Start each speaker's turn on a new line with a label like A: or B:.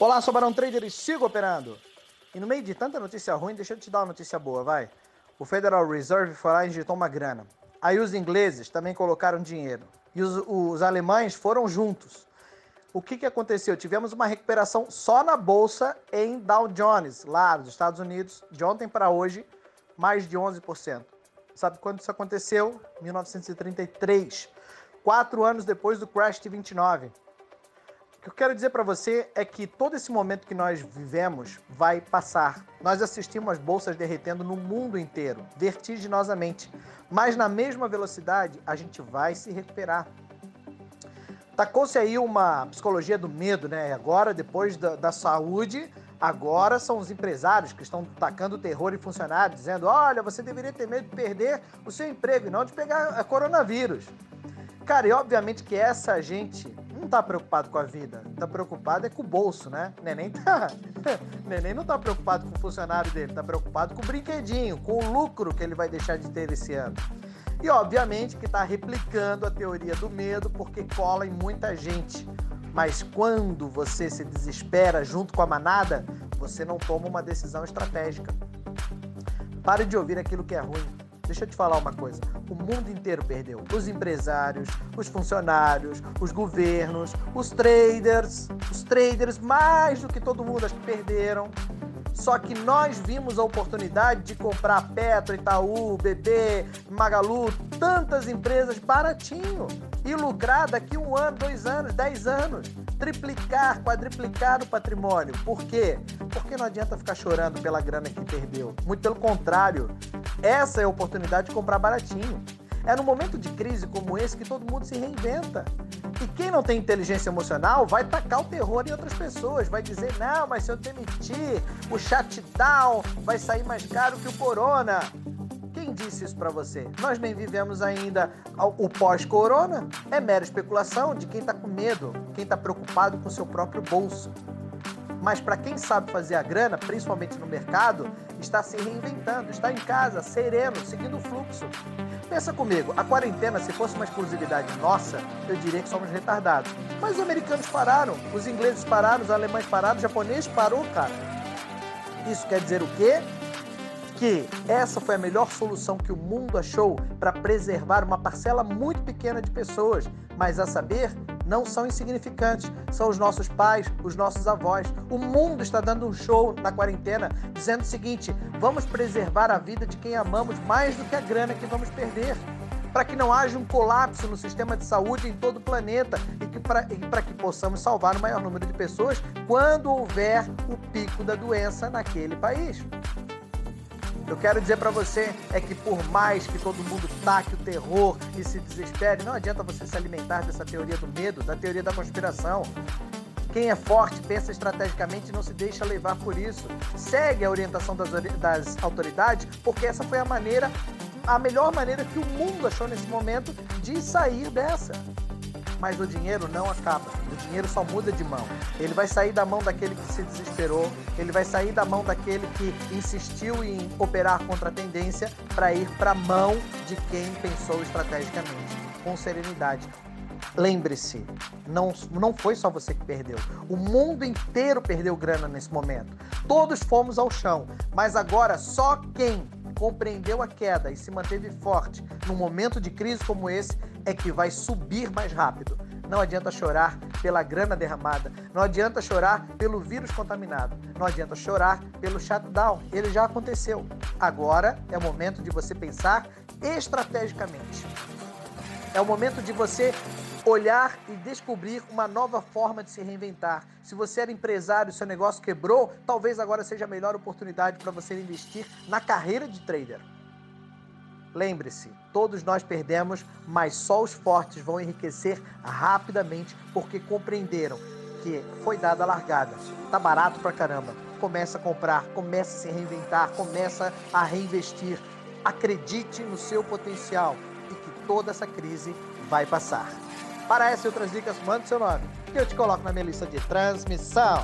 A: Olá, sou Barão Trader e sigo operando. E no meio de tanta notícia ruim, deixa eu te dar uma notícia boa, vai. O Federal Reserve foi lá e injetou uma grana. Aí os ingleses também colocaram dinheiro. E os, os alemães foram juntos. O que, que aconteceu? Tivemos uma recuperação só na bolsa em Dow Jones, lá nos Estados Unidos, de ontem para hoje, mais de 11%. Sabe quando isso aconteceu? 1933, quatro anos depois do crash de 29. O que eu quero dizer para você é que todo esse momento que nós vivemos vai passar. Nós assistimos as bolsas derretendo no mundo inteiro, vertiginosamente, mas na mesma velocidade a gente vai se recuperar. Tacou-se aí uma psicologia do medo, né? Agora, depois da, da saúde, agora são os empresários que estão tacando terror em funcionários, dizendo: olha, você deveria ter medo de perder o seu emprego e não de pegar coronavírus. Cara, e obviamente que essa gente tá preocupado com a vida, tá preocupado é com o bolso, né? Neném tá. Neném não tá preocupado com o funcionário dele, tá preocupado com o brinquedinho, com o lucro que ele vai deixar de ter esse ano. E obviamente que tá replicando a teoria do medo porque cola em muita gente. Mas quando você se desespera junto com a manada, você não toma uma decisão estratégica. Pare de ouvir aquilo que é ruim. Deixa eu te falar uma coisa: o mundo inteiro perdeu. Os empresários, os funcionários, os governos, os traders, os traders, mais do que todo mundo, acho que perderam. Só que nós vimos a oportunidade de comprar Petro, Itaú, BB, Magalu, tantas empresas baratinho e lucrar daqui um ano, dois anos, dez anos, triplicar, quadriplicar o patrimônio. Por quê? Porque não adianta ficar chorando pela grana que perdeu. Muito pelo contrário, essa é a oportunidade de comprar baratinho. É no momento de crise como esse que todo mundo se reinventa. E quem não tem inteligência emocional vai tacar o terror em outras pessoas, vai dizer: não, mas se eu demitir, o shutdown vai sair mais caro que o corona. Quem disse isso para você? Nós nem vivemos ainda o pós-corona. É mera especulação de quem está com medo, quem está preocupado com seu próprio bolso. Mas para quem sabe fazer a grana, principalmente no mercado, está se reinventando, está em casa, sereno, seguindo o fluxo. Pensa comigo, a quarentena, se fosse uma exclusividade nossa, eu diria que somos retardados. Mas os americanos pararam, os ingleses pararam, os alemães pararam, o japonês parou, cara. Isso quer dizer o quê? Que essa foi a melhor solução que o mundo achou para preservar uma parcela muito pequena de pessoas, mas a saber, não são insignificantes, são os nossos pais, os nossos avós. O mundo está dando um show na quarentena dizendo o seguinte: vamos preservar a vida de quem amamos mais do que a grana que vamos perder. Para que não haja um colapso no sistema de saúde em todo o planeta e para que possamos salvar o maior número de pessoas quando houver o pico da doença naquele país. Eu quero dizer para você é que por mais que todo mundo taque o terror e se desespere, não adianta você se alimentar dessa teoria do medo, da teoria da conspiração. Quem é forte pensa estrategicamente e não se deixa levar por isso. Segue a orientação das, das autoridades, porque essa foi a maneira, a melhor maneira que o mundo achou nesse momento de sair dessa mas o dinheiro não acaba. O dinheiro só muda de mão. Ele vai sair da mão daquele que se desesperou, ele vai sair da mão daquele que insistiu em operar contra a tendência para ir para a mão de quem pensou estrategicamente, com serenidade. Lembre-se, não, não foi só você que perdeu. O mundo inteiro perdeu grana nesse momento. Todos fomos ao chão, mas agora só quem compreendeu a queda e se manteve forte num momento de crise como esse é que vai subir mais rápido. Não adianta chorar pela grana derramada, não adianta chorar pelo vírus contaminado, não adianta chorar pelo shutdown, ele já aconteceu. Agora é o momento de você pensar estrategicamente. É o momento de você olhar e descobrir uma nova forma de se reinventar. Se você era empresário, seu negócio quebrou, talvez agora seja a melhor oportunidade para você investir na carreira de trader. Lembre-se, todos nós perdemos, mas só os fortes vão enriquecer rapidamente porque compreenderam que foi dada a largada. Tá barato pra caramba. Começa a comprar, começa a se reinventar, começa a reinvestir. Acredite no seu potencial e que toda essa crise vai passar. Para essa e outras dicas, mande seu nome, que eu te coloco na minha lista de transmissão.